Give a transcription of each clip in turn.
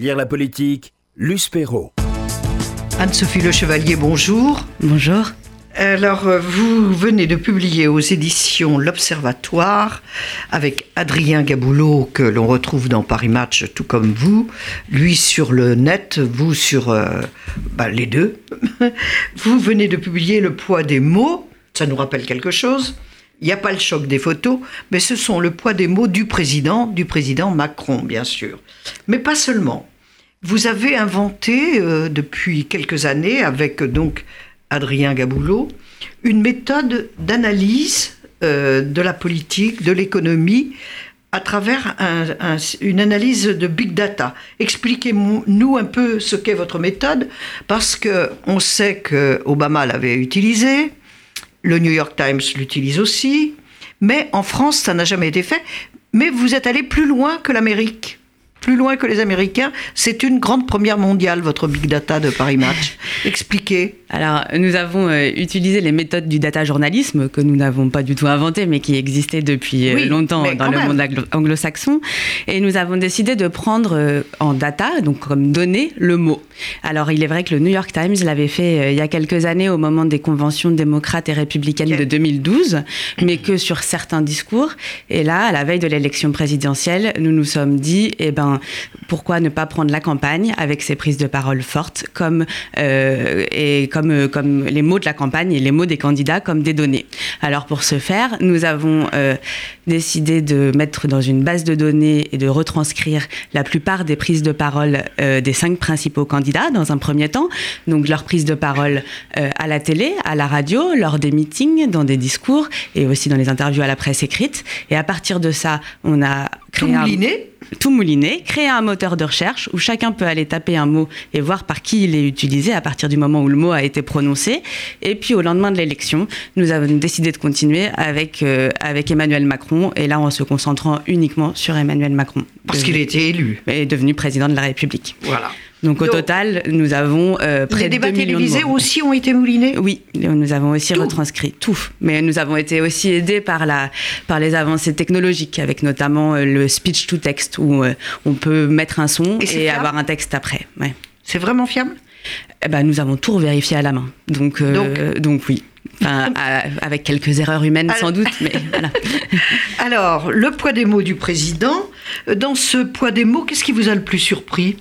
Lire la politique, Luce Perrault. Anne-Sophie Le Chevalier, bonjour. Bonjour. Alors, euh, vous venez de publier aux éditions L'Observatoire avec Adrien Gaboulot, que l'on retrouve dans Paris Match, tout comme vous. Lui sur le net, vous sur euh, bah, les deux. vous venez de publier Le poids des mots. Ça nous rappelle quelque chose. Il n'y a pas le choc des photos, mais ce sont le poids des mots du président, du président Macron, bien sûr. Mais pas seulement. Vous avez inventé euh, depuis quelques années, avec donc Adrien Gaboulot, une méthode d'analyse euh, de la politique, de l'économie, à travers une analyse de big data. Expliquez-nous un peu ce qu'est votre méthode, parce que on sait que Obama l'avait utilisée, le New York Times l'utilise aussi, mais en France, ça n'a jamais été fait. Mais vous êtes allé plus loin que l'Amérique plus loin que les Américains. C'est une grande première mondiale, votre big data de Paris Match. Expliquez. Alors, nous avons euh, utilisé les méthodes du data journalisme que nous n'avons pas du tout inventé, mais qui existaient depuis euh, longtemps dans le monde anglo-saxon. Et nous avons décidé de prendre euh, en data, donc comme données, le mot. Alors, il est vrai que le New York Times l'avait fait il y a quelques années au moment des conventions démocrates et républicaines de 2012, mais que sur certains discours. Et là, à la veille de l'élection présidentielle, nous nous sommes dit, eh ben, pourquoi ne pas prendre la campagne avec ses prises de parole fortes, comme et comme comme, euh, comme les mots de la campagne et les mots des candidats comme des données. Alors pour ce faire, nous avons euh, décidé de mettre dans une base de données et de retranscrire la plupart des prises de parole euh, des cinq principaux candidats dans un premier temps. Donc leur prise de parole à la télé, à la radio, lors des meetings, dans des discours et aussi dans les interviews à la presse écrite. Et à partir de ça, on a créé un tout mouliné, créer un moteur de recherche où chacun peut aller taper un mot et voir par qui il est utilisé à partir du moment où le mot a été prononcé. Et puis au lendemain de l'élection, nous avons décidé de continuer avec, euh, avec Emmanuel Macron et là en se concentrant uniquement sur Emmanuel Macron. Parce qu'il a été élu. Et devenu président de la République. Voilà. Donc au total, nous avons euh, près de 2 millions télévisés aussi ont été moulinés? Oui, nous avons aussi retranscrit tout. Mais nous avons été aussi aidés par, la, par les avancées technologiques, avec notamment euh, le speech to text, où euh, on peut mettre un son et, avoir un texte après. Ouais. C'est vraiment fiable? Eh ben, Nous avons tout vérifié à la main. Donc, donc, donc oui. Enfin, avec quelques erreurs humaines sans doute, mais voilà. Alors, le poids des mots du président. Dans ce poids des mots, qu'est-ce qui vous a le plus surpris?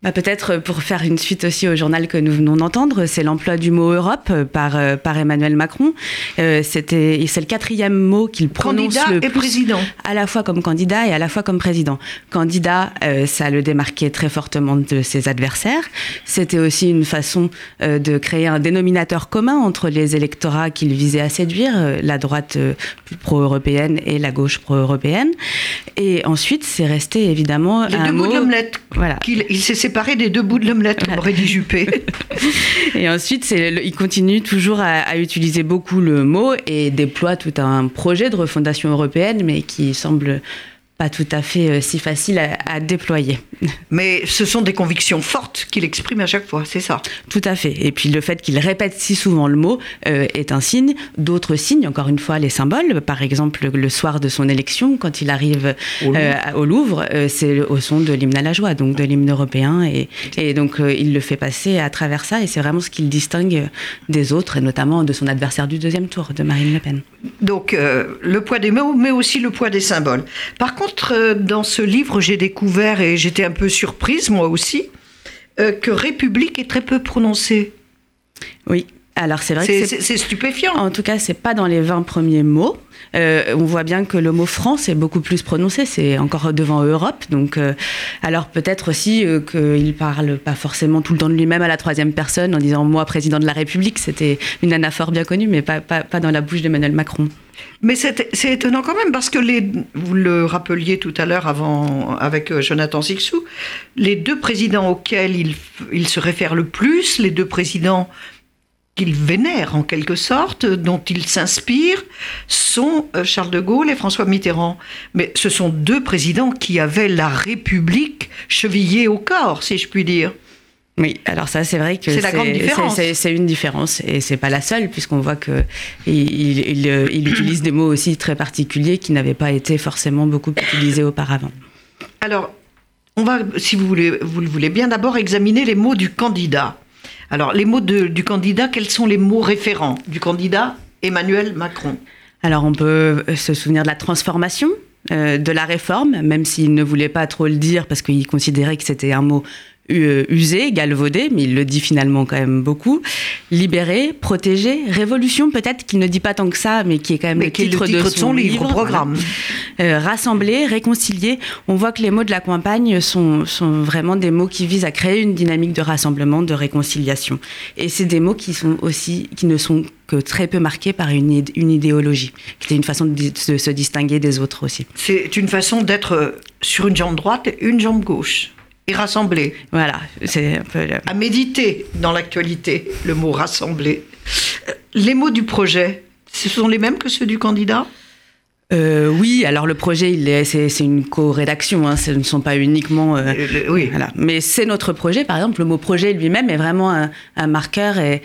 Bah peut-être pour faire une suite aussi au journal que nous venons d'entendre, c'est l'emploi du mot Europe par, euh, par Emmanuel Macron. Euh, c'était, c'est le quatrième mot qu'il prononce candidat le et président. à la fois comme candidat et à la fois comme président. Candidat, euh, ça le démarquait très fortement de ses adversaires. C'était aussi une façon euh, de créer un dénominateur commun entre les électorats qu'il visait à séduire, la droite pro-européenne et la gauche pro-européenne. Et ensuite, c'est resté évidemment les un deux mot. De l'omelette. Voilà. il s'est séparé des deux bouts de l'omelette, comme dit Juppé. et ensuite, il continue toujours à, utiliser beaucoup le mot et déploie tout un projet de refondation européenne, mais qui semble pas tout à fait euh, si facile à, déployer. Mais ce sont des convictions fortes qu'il exprime à chaque fois, c'est ça? Tout à fait. Et puis le fait qu'il répète si souvent le mot euh, est un signe. D'autres signes, encore une fois, les symboles. Par exemple, le soir de son élection, quand il arrive au euh, Louvre, c'est au son de l'hymne à la joie, donc de l'hymne européen. Et, et donc il le fait passer à travers ça. Et c'est vraiment ce qu'il distingue des autres, et notamment de son adversaire du deuxième tour, de Marine Le Pen. Donc le poids des mots, mais aussi le poids des symboles. Par contre, euh, dans ce livre, j'ai découvert, et j'étais un peu surprise moi aussi, euh, que République est très peu prononcé. Oui, alors c'est vrai que c'est stupéfiant. En tout cas, c'est pas dans les 20 premiers mots. Euh, on voit bien que le mot France est beaucoup plus prononcé, c'est encore devant Europe. Donc, alors peut-être aussi qu'il parle pas forcément tout le temps de lui-même à la troisième personne en disant moi président de la République. C'était une anaphore bien connue, mais pas, dans la bouche d'Emmanuel Macron. Mais c'est étonnant quand même parce que vous le rappeliez tout à l'heure avant avec euh, Jonathan Sixou, les deux présidents auxquels il se réfère le plus, les deux présidents qu'il vénère en quelque sorte, dont il s'inspire, sont euh, Charles de Gaulle et François Mitterrand. Mais ce sont deux présidents qui avaient la République chevillée au corps, si je puis dire. Oui, alors ça, c'est vrai que c'est une différence et c'est pas la seule puisqu'on voit que il, il, utilise des mots aussi très particuliers qui n'avaient pas été forcément beaucoup utilisés auparavant. Alors, on va, si vous, voulez, vous le voulez bien, d'abord examiner les mots du candidat. Alors, les mots du candidat, quels sont les mots référents du candidat Emmanuel Macron Alors, on peut se souvenir de la transformation, euh, de la réforme, même s'il ne voulait pas trop le dire parce qu'il considérait que c'était un mot euh, usé, galvaudé, mais il le dit finalement quand même beaucoup. Libéré, protégé, révolution peut-être qu'il ne dit pas tant que ça, mais qui est quand même le, titre de, son, livre, programme. Euh, rassembler, réconcilier. On voit que les mots de la campagne sont, sont vraiment des mots qui visent à créer une dynamique de rassemblement, de réconciliation. Et c'est des mots qui sont aussi, qui ne sont que très peu marqués par une, une idéologie, qui est une façon de, de se distinguer des autres aussi. C'est une façon d'être sur une jambe droite et une jambe gauche et rassembler. Voilà, c'est un peu. À méditer dans l'actualité, le mot rassembler. Les mots du projet, ce sont les mêmes que ceux du candidat? Euh, oui, alors le projet, c'est une co-rédaction, hein, ce ne sont pas uniquement. Euh, oui. Voilà. Mais c'est notre projet, par exemple, le mot projet lui-même est vraiment un, marqueur et,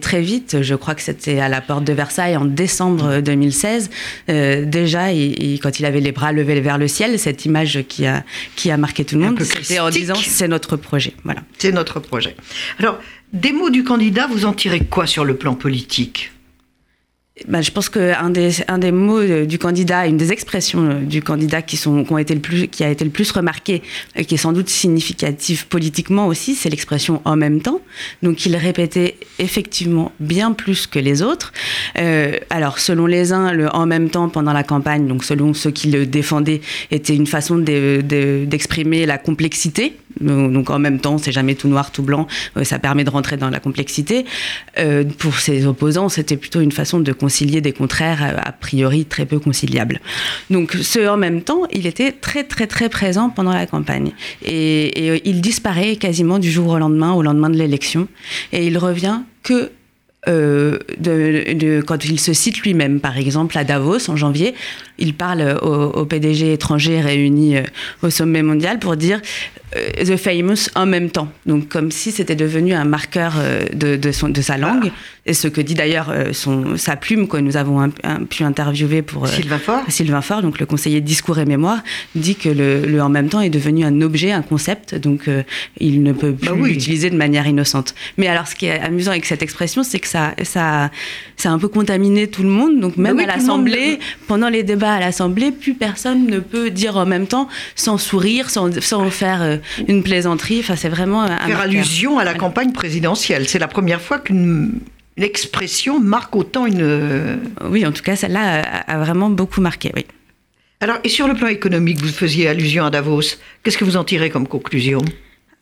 très vite, je crois que c'était à la porte de Versailles en décembre 2016, euh, déjà, quand il avait les bras levés vers le ciel, cette image qui a, qui a marqué tout le monde, c'était en disant c'est notre projet. Voilà. C'est notre projet. Alors, des mots du candidat, vous en tirez quoi sur le plan politique? Bah, je pense qu'un des, mots euh, du candidat, une des expressions euh, du candidat qui, ont été le plus, qui a été le plus remarqué, et qui est sans doute significatif politiquement aussi, c'est l'expression en même temps. Donc il répétait effectivement bien plus que les autres. Euh, alors selon les uns, le en même temps pendant la campagne, donc selon ceux qui le défendaient, était une façon d'exprimer de, la complexité. Donc en même temps, c'est jamais tout noir, tout blanc. ça permet de rentrer dans la complexité. pour ses opposants, c'était plutôt une façon de concilier des contraires euh, a priori très peu conciliables. Donc ce en même temps, il était très très très présent pendant la campagne et, euh, il disparaît quasiment du jour au lendemain, au lendemain de l'élection, et il revient que euh, de, quand il se cite lui-même, par exemple à Davos en janvier, il parle aux, PDG étrangers réunis au sommet mondial pour dire The Famous en même temps. Donc comme si c'était devenu un marqueur de, de, son, de sa langue et ce que dit d'ailleurs euh, sa plume que nous avons pu interviewer pour euh, Sylvain Faure. Sylvain Faure, donc le conseiller discours et mémoire, dit que le, en même temps est devenu un objet, un concept, donc euh, il ne peut bah plus l'utiliser de manière innocente. Mais alors, ce qui est amusant avec cette expression, c'est que ça, ça, ça a un peu contaminé tout le monde. Donc même bah à l'Assemblée, pendant les débats à l'Assemblée, plus personne ne peut dire en même temps sans sourire, sans, sans faire une plaisanterie. Enfin, c'est vraiment un faire allusion à la campagne présidentielle. C'est la première fois qu'une l'expression marque autant une... Oui, en tout cas, celle-là a, vraiment beaucoup marqué, oui. Alors, et sur le plan économique, vous faisiez allusion à Davos. Qu'est-ce que vous en tirez comme conclusion?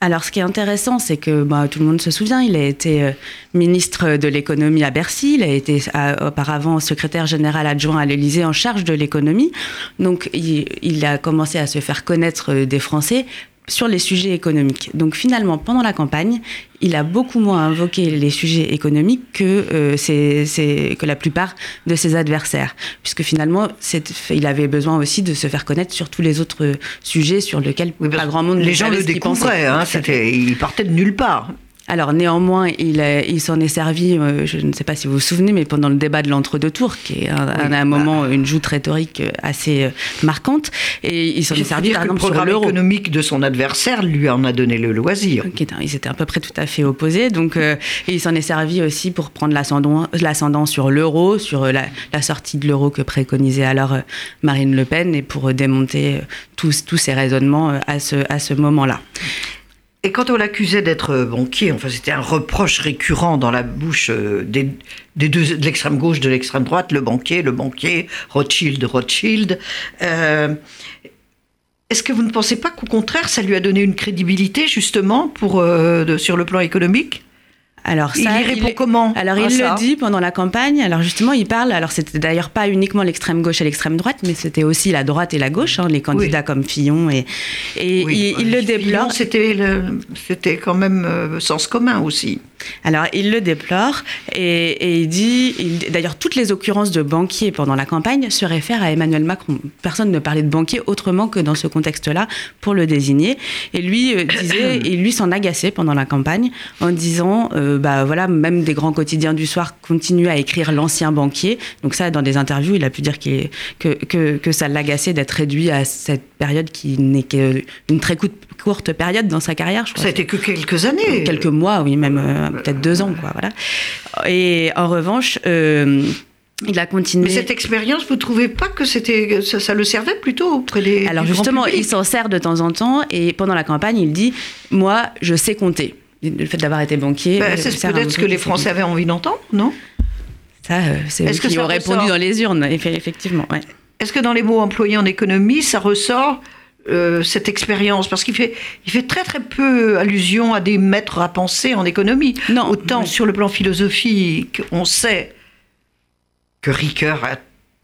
Alors, ce qui est intéressant, c'est que bah, tout le monde se souvient, il a été euh, ministre de l'économie à Bercy, il a été auparavant secrétaire général adjoint à l'Élysée en charge de l'économie. Donc, il, il, a commencé à se faire connaître euh, des Français sur les sujets économiques. Donc finalement, pendant la campagne, il a beaucoup moins invoqué les sujets économiques que, euh, que la plupart de ses adversaires, puisque finalement, il avait besoin aussi de se faire connaître sur tous les autres sujets sur lesquels pas grand monde les gens le découvraient. Hein, il partait de nulle part. Alors néanmoins, il, il s'en est servi, euh, je ne sais pas si vous vous souvenez, mais pendant le débat de l'entre-deux tours, qui est un, un, moment, une joute rhétorique euh, assez euh, marquante, et il s'en est servi par exemple le programme économique de son adversaire lui en a donné le loisir. ils étaient à peu près tout à fait opposés, donc et il s'en est servi aussi pour prendre l'ascendant sur l'euro, sur la, la, sortie de l'euro que préconisait alors Marine Le Pen, et pour démonter tous, tous ces raisonnements à ce, à ce moment-là. Et quand on l'accusait d'être banquier, enfin c'était un reproche récurrent dans la bouche euh, des, deux, de l'extrême gauche, de l'extrême droite, le banquier, le banquier, Rothschild, Rothschild. Euh, est-ce que vous ne pensez pas qu'au contraire, ça lui a donné une crédibilité justement pour, euh, sur le plan économique? Alors ça, il répond comment Alors il le dit pendant la campagne. Alors justement, il parle. Alors c'était d'ailleurs pas uniquement l'extrême gauche et l'extrême droite, mais c'était aussi la droite et la gauche, hein, les candidats comme Fillon et et il, le déplore. C'était c'était quand même euh, sens commun aussi. Alors il le déplore et, et il dit. D'ailleurs, toutes les occurrences de banquiers pendant la campagne se réfèrent à Emmanuel Macron. Personne ne parlait de banquier autrement que dans ce contexte-là pour le désigner. Et lui euh, disait, et lui s'en agaçait pendant la campagne en disant. Euh, bah voilà, même des grands quotidiens du soir continuent à écrire l'ancien banquier. Donc ça, dans des interviews, il a pu dire que, que, que ça l'agaçait d'être réduit à cette période qui n'est qu'une très courte, courte période dans sa carrière. Je crois. Ça été que quelques années. Quelques mois, oui, même peut-être deux ans, quoi. Voilà. Et en revanche. Il a continué. Mais cette expérience, vous trouvez pas que c'était ça, le servait plutôt auprès des Alors justement, il s'en sert de temps en temps et pendant la campagne, il dit moi, je sais compter. Le fait d'avoir été banquier. Ben, c'est peut-être ce que les Français avaient envie d'entendre, non? Ça, euh, c'est eux qui ont répondu dans les urnes, effectivement. Ouais. Est-ce que dans les mots employés en économie, ça ressort euh, cette expérience Parce qu'il fait, il fait très très peu allusion à des maîtres à penser en économie. Non, Autant sur le plan philosophique, on sait que Ricoeur a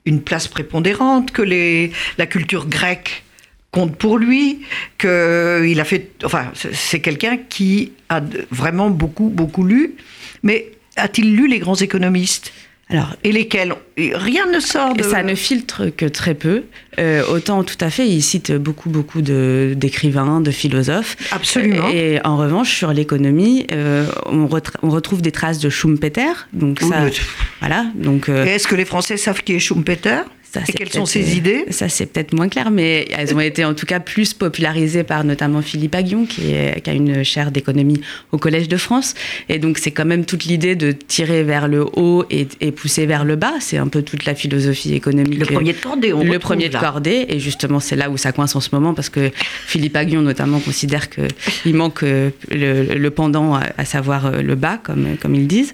une place prépondérante, que les, la culture grecque compte pour lui, que il a fait, enfin, c'est quelqu'un qui a vraiment beaucoup beaucoup lu, mais a-t-il lu les grands économistes? Alors, et lesquels Rien ne sort de... Ça ne filtre que très peu. Euh, autant, tout à fait, il cite beaucoup, beaucoup d'écrivains, de, philosophes. Absolument. Et en revanche, sur l'économie, euh, on, on, retrouve des traces de Schumpeter. Donc ça, voilà. Donc. Euh, Est-ce que les Français savent qui est Schumpeter? Et quelles sont ses idées Ça, c'est peut-être moins clair, mais elles ont été en tout cas plus popularisées par notamment Philippe Aguillon, qui, a une chaire d'économie au Collège de France. Et donc, c'est quand même toute l'idée de tirer vers le haut et, pousser vers le bas. C'est un peu toute la philosophie économique. Le premier de cordée, on Le premier de cordée. Et justement, c'est là où ça coince en ce moment, parce que Philippe Aguillon, notamment, considère qu'il manque euh, le, pendant, à, savoir euh, le bas, comme, comme ils disent.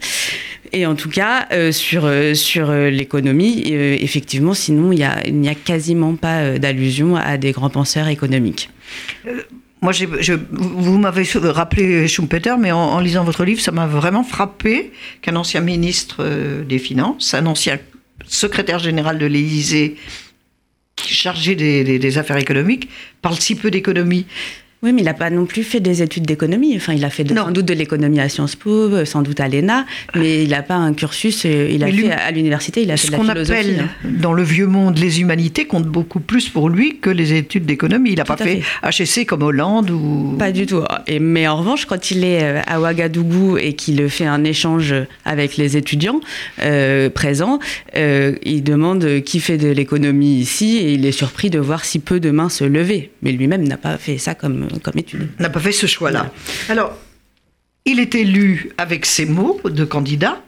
Et en tout cas, euh, sur, euh, sur euh, l'économie, effectivement, sinon, il n'y a, a quasiment pas d'allusion à des grands penseurs économiques. Moi, vous m'avez rappelé Schumpeter, mais en, lisant votre livre, ça m'a vraiment frappé qu'un ancien ministre des Finances, un ancien secrétaire général de l'Élysée, chargé des, des, affaires économiques, parle si peu d'économie. Oui, mais il n'a pas non plus fait des études d'économie. Enfin, il a fait sans doute de l'économie à Sciences Po, euh, sans doute à l'ENA, mais il n'a pas un cursus. Euh, il a fait à l'université, il a fait de la philosophie. Ce qu'on appelle hein. dans le vieux monde les humanités compte beaucoup plus pour lui que les études d'économie. Il n'a pas fait, HSC comme Hollande ou. Pas du tout. Et, mais en revanche, quand il est euh, à Ouagadougou et qu'il fait un échange avec les étudiants présents, il demande qui fait de l'économie ici et il est surpris de voir si peu de mains se lever. Mais lui-même n'a pas fait ça comme comme étude. N'a pas fait ce choix-là. Alors, il est élu avec ces mots de candidat.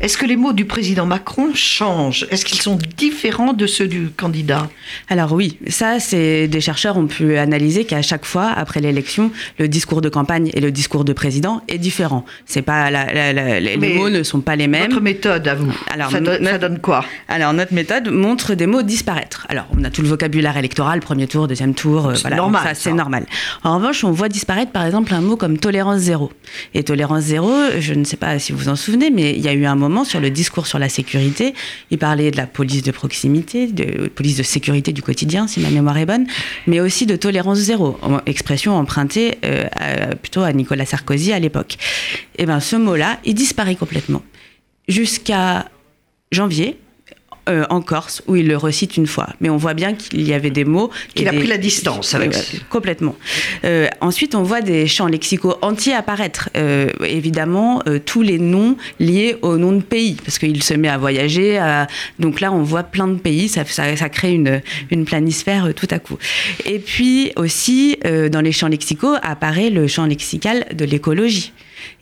Est-ce que les mots du président Macron changent? Est-ce qu'ils sont différents de ceux du candidat? Alors oui, ça, c'est des chercheurs ont pu analyser qu'à chaque fois, après l'élection, le discours de campagne et le discours de président est différent. C'est pas les mots ne sont pas les mêmes. Votre méthode, à vous, alors, ça, donne, quoi? Alors notre méthode montre des mots disparaître. Alors on a tout le vocabulaire électoral, premier tour, deuxième tour, euh, c'est normal. Ça, c'est normal. En revanche, on voit disparaître par exemple un mot comme tolérance zéro. Et tolérance zéro, je ne sais pas si vous vous en souvenez, mais il y a eu un moment sur le discours sur la sécurité. Il parlait de la police de proximité, de police de sécurité du quotidien, si ma mémoire est bonne, mais aussi de tolérance zéro, expression empruntée euh, plutôt à Nicolas Sarkozy à l'époque. Et eh bien ce mot-là, il disparaît complètement. Jusqu'à janvier, euh, en Corse, où il le recite une fois. Mais on voit bien qu'il y avait des mots. Qu'il a pris la distance avec. complètement. Euh, ensuite, on voit des champs lexicaux entiers apparaître. Euh, évidemment, tous les noms liés au nom de pays, parce qu'il se met à voyager. Donc là, on voit plein de pays. Ça, ça, crée une, une, planisphère tout à coup. Et puis aussi, dans les champs lexicaux, apparaît le champ lexical de l'écologie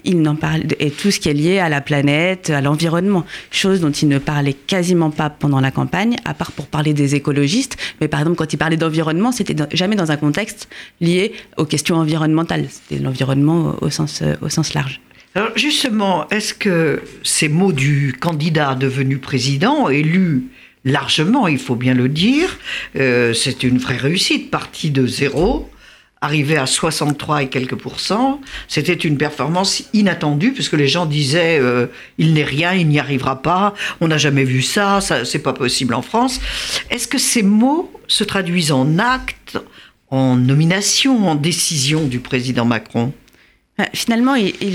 il n'en parle et tout ce qui est lié à la planète, à l'environnement, chose dont il ne parlait quasiment pas pendant la campagne, à part pour parler des écologistes. Mais par exemple, quand il parlait d'environnement, c'était jamais dans un contexte lié aux questions environnementales. C'était l'environnement au sens, euh, au sens large. Alors justement, est-ce que ces mots du candidat devenu président, élu largement, il faut bien le dire, euh, c'est une vraie réussite, parti de zéro, arrivé à 63 et quelques pourcents, c'était une performance inattendue puisque les gens disaient euh, il n'est rien, il n'y arrivera pas, on n'a jamais vu ça, ça c'est pas possible en France. Est-ce que ces mots se traduisent en actes, en nomination, en décision du président Macron? Finalement, il,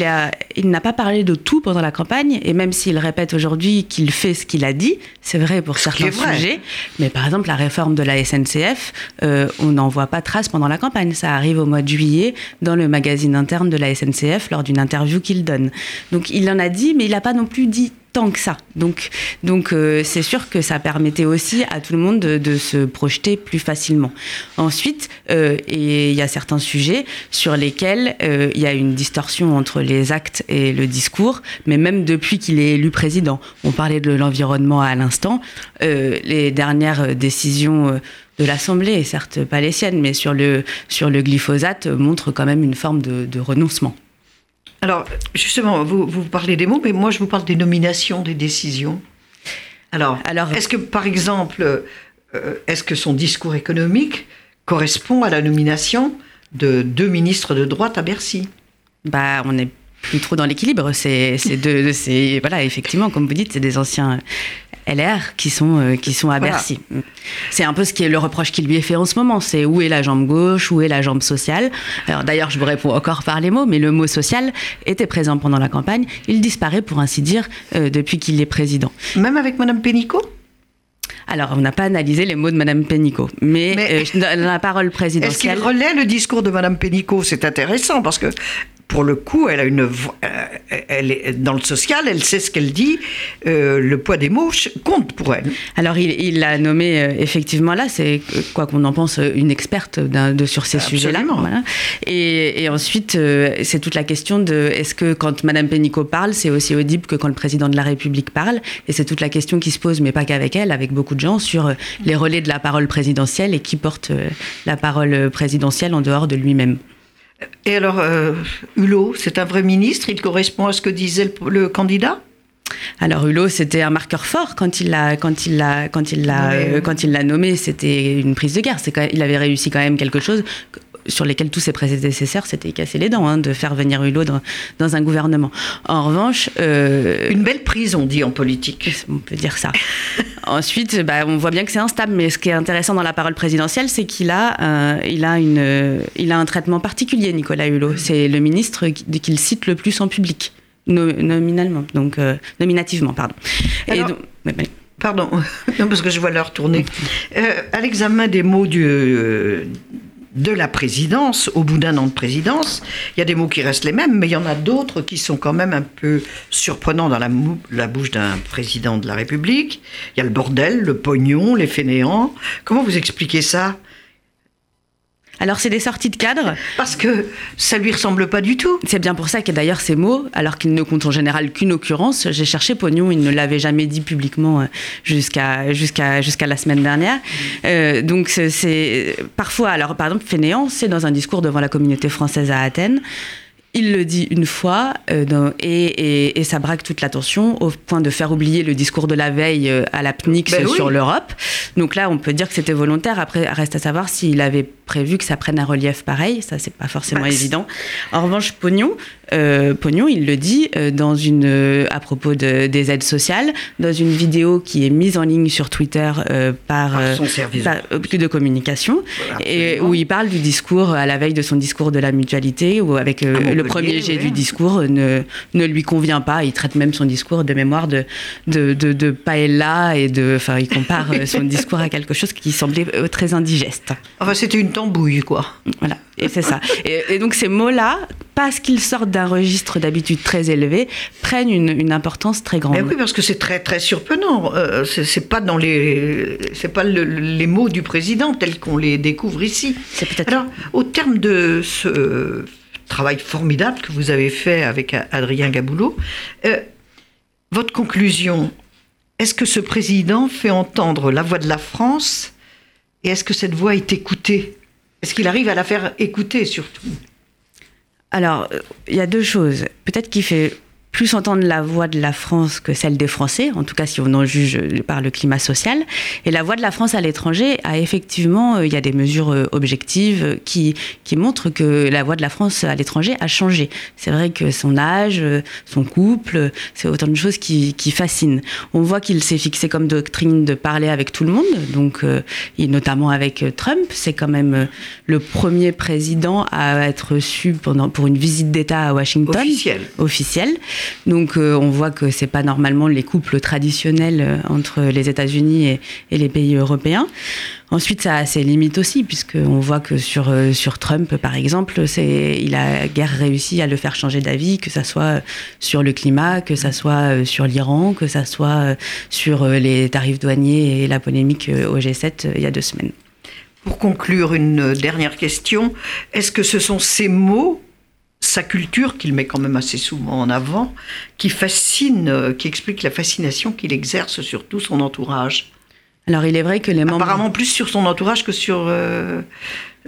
n'a pas parlé de tout pendant la campagne, et même s'il répète aujourd'hui qu'il fait ce qu'il a dit, c'est vrai pour certains sujets, mais par exemple la réforme de la SNCF, euh, on n'en voit pas trace pendant la campagne. Ça arrive au mois de juillet dans le magazine interne de la SNCF lors d'une interview qu'il donne. Donc il en a dit, mais il n'a pas non plus dit tant que ça. Donc, donc euh, c'est sûr que ça permettait aussi à tout le monde de, se projeter plus facilement. Ensuite, euh, et il y a certains sujets sur lesquels euh, il y a une distorsion entre les actes et le discours, mais même depuis qu'il est élu président. On parlait de l'environnement à l'instant. les dernières décisions de l'Assemblée, certes pas les siennes, mais sur le, sur le glyphosate, montrent quand même une forme de renoncement. Alors, justement, vous, vous parlez des mots, mais moi, je vous parle des nominations, des décisions. Alors, Alors est-ce que, par exemple, euh, est-ce que son discours économique correspond à la nomination de deux ministres de droite à Bercy? Bah, on n'est plus trop dans l'équilibre. C'est, c'est voilà, effectivement, comme vous dites, c'est des anciens LR qui sont, euh, qui sont à Bercy. C'est un peu ce qui est le reproche qui lui est fait en ce moment. C'est où est la jambe gauche, où est la jambe sociale. Alors d'ailleurs, je vous réponds encore par les mots, mais le mot social était présent pendant la campagne. Il disparaît, pour ainsi dire, euh, depuis qu'il est président. Même avec Madame Pénicaud? Alors, on n'a pas analysé les mots de Madame Pénicaud, mais, mais euh, la parole présidentielle. Est-ce qu'il relaie le discours de Madame Pénicaud? C'est intéressant parce que pour le coup, elle a une euh, elle est dans le social, elle sait ce qu'elle dit. Euh, le poids des mots compte pour elle. Alors il l'a nommée euh, effectivement là, c'est quoi qu'on en pense, une experte de, sur ces sujets-là. Et, ensuite, c'est toute la question de est-ce que quand Madame Pénicaud parle, c'est aussi audible que quand le président de la République parle? Et c'est toute la question qui se pose, mais pas qu'avec elle, avec beaucoup de gens, sur les relais de la parole présidentielle et qui porte la parole présidentielle en dehors de lui-même. Et alors, euh, Hulot, c'est un vrai ministre Il correspond à ce que disait le, candidat? Alors Hulot, c'était un marqueur fort quand il l'a quand il l'a quand il l'a euh, quand il l'a nommé. C'était une prise de guerre. C'est il avait réussi quand même quelque chose sur lesquels tous ses prédécesseurs s'étaient cassés les dents, hein, de faire venir Hulot dans, un gouvernement. En revanche... Euh, une belle prise, on dit en politique. On peut dire ça. Ensuite, bah, on voit bien que c'est instable, mais ce qui est intéressant dans la parole présidentielle, c'est qu'il a, euh, il a, une, il a un traitement particulier, Nicolas Hulot. C'est le ministre qu'il cite le plus en public, nominalement, donc euh, nominativement, pardon. Pardon, parce que je vois l'heure tourner. à l'examen des mots du, de la présidence, au bout d'un an de présidence, il y a des mots qui restent les mêmes, mais il y en a d'autres qui sont quand même un peu surprenants dans la, bouche d'un président de la République. Il y a le bordel, le pognon, les fainéants. Comment vous expliquez ça? Alors c'est des sorties de cadre. Parce que ça lui ressemble pas du tout. C'est bien pour ça que d'ailleurs ces mots, alors qu'ils ne comptent en général qu'une occurrence, j'ai cherché Pognon, il ne l'avait jamais dit publiquement euh, jusqu'à jusqu'à jusqu'à la semaine dernière. Euh, donc c'est parfois, alors par exemple fainéant, c'est dans un discours devant la communauté française à Athènes. Il le dit une fois euh, et, ça braque toute l'attention au point de faire oublier le discours de la veille à la PNIX ben sur l'Europe. Donc là, on peut dire que c'était volontaire. Après, reste à savoir s'il avait prévu que ça prenne un relief pareil. Ça, c'est pas forcément évident. En revanche, Pognon, euh, Pognon, il le dit dans une, à propos des aides sociales, dans une vidéo qui est mise en ligne sur Twitter par, son service de communication, et où il parle du discours à la veille de son discours de la mutualité, ou avec le premier jet du discours ne, ne lui convient pas. Il traite même son discours de mémoire de, de, de, paella et de. Enfin, il compare euh, son discours à quelque chose qui semblait euh, très indigeste. Enfin, c'était une tambouille, quoi. Voilà, et c'est ça. Et, donc, ces mots-là, parce qu'ils sortent d'un registre d'habitude très élevé, prennent une, une, importance très grande. Mais oui, parce que c'est très, très surprenant. Euh, c'est pas dans les. C'est pas les mots du président tels qu'on les découvre ici. Alors, au terme de ce travail formidable que vous avez fait avec Adrien Gaboulot. Euh, votre conclusion, est-ce que ce président fait entendre la voix de la France et est-ce que cette voix est écoutée? Est-ce qu'il arrive à la faire écouter surtout? Alors, il y a deux choses. Peut-être qu'il fait plus entendre la voix de la France que celle des Français, en tout cas si on en juge par le climat social. Et la voix de la France à l'étranger a effectivement, euh, il y a des mesures euh, objectives qui, qui montrent que la voix de la France à l'étranger a changé. C'est vrai que son âge, euh, son couple, c'est autant de choses qui, qui fascinent. On voit qu'il s'est fixé comme doctrine de parler avec tout le monde, donc et notamment avec Trump. C'est quand même le premier président à être reçu pendant, pour une visite d'État à Washington. Officielle. Officielle. Donc on voit que c'est pas normalement les couples traditionnels entre les États-Unis et, les pays européens. Ensuite, ça a ses limites aussi, puisqu'on voit que sur, sur Trump, par exemple, il a guère réussi à le faire changer d'avis, que ça soit sur le climat, que ça soit sur l'Iran, que ça soit sur les tarifs douaniers et la polémique au G7 il y a deux semaines. Pour conclure, une dernière question. Est-ce que ce sont ces mots, sa culture, qu'il met quand même assez souvent en avant, qui fascinent, qui expliquent la fascination qu'il exerce sur tout son entourage alors il est vrai que les membres... Apparemment plus sur son entourage que sur euh,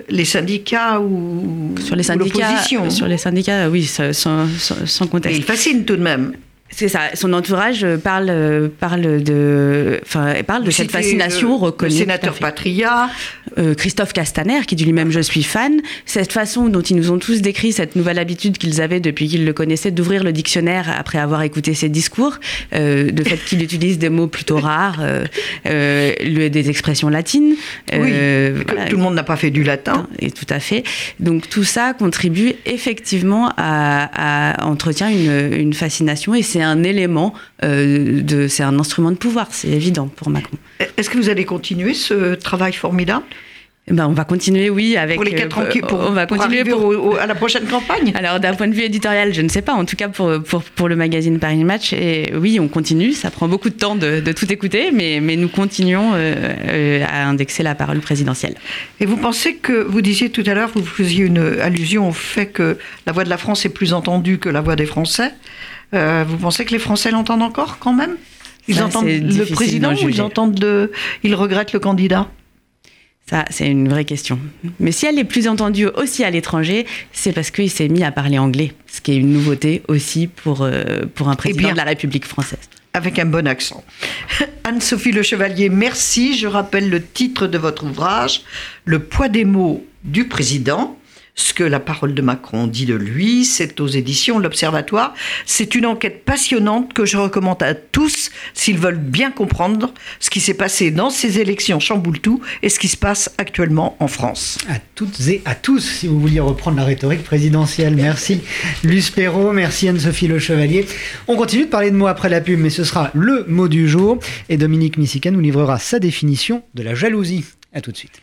les syndicats ou sur les syndicats. Sur les syndicats, oui, sans, sans, sans conteste. il fascine tout de même. C'est ça. Son entourage parle, parle de, enfin, parle de cette fascination reconnue. Le sénateur Patria. Euh, Christophe Castaner, qui dit lui-même Je suis fan. Cette façon dont ils nous ont tous décrit cette nouvelle habitude qu'ils avaient depuis qu'ils le connaissaient d'ouvrir le dictionnaire après avoir écouté ses discours, euh, le fait qu'il utilise des mots plutôt rares, euh, des expressions latines. Oui, tout le monde n'a pas fait du latin. Et tout à fait. Donc tout ça contribue effectivement à, à entretenir une, une fascination et c'est un élément, euh, de, c'est un instrument de pouvoir, c'est évident pour Macron. Est-ce que vous allez continuer ce travail formidable? Ben, on va continuer, oui, avec. Pour les quatre euh, pour, on va continuer pour, à la prochaine campagne. Alors, d'un point de vue éditorial, je ne sais pas. En tout cas, pour, pour, pour, le magazine Paris Match, et oui, on continue. Ça prend beaucoup de temps de, de tout écouter, mais, mais nous continuons euh, à indexer la parole présidentielle. Et vous pensez que vous disiez tout à l'heure, vous faisiez une allusion au fait que la voix de la France est plus entendue que la voix des Français. Euh, vous pensez que les Français l'entendent encore quand même? Ils entendent le président ou ils entendent de, ils regrettent le candidat? Ça, c'est une vraie question. Mais si elle est plus entendue aussi à l'étranger, c'est parce qu'il s'est mis à parler anglais, ce qui est une nouveauté aussi pour, euh, pour un eh président de la République française. Avec un bon accent. Anne-Sophie Le Chevalier, merci. Je rappelle le titre de votre ouvrage, Le poids des mots du président ce que la parole de Macron dit de lui. C'est aux éditions L'Observatoire. C'est une enquête passionnante que je recommande à tous s'ils veulent bien comprendre ce qui s'est passé dans ces élections chamboule tout et ce qui se passe actuellement en France. À toutes et à tous, si vous vouliez reprendre la rhétorique présidentielle. Merci Luce Perrault, merci Anne-Sophie Le Chevalier. On continue de parler de mots après la pub, mais ce sera le mot du jour et Dominique Missica nous livrera sa définition de la jalousie. À tout de suite.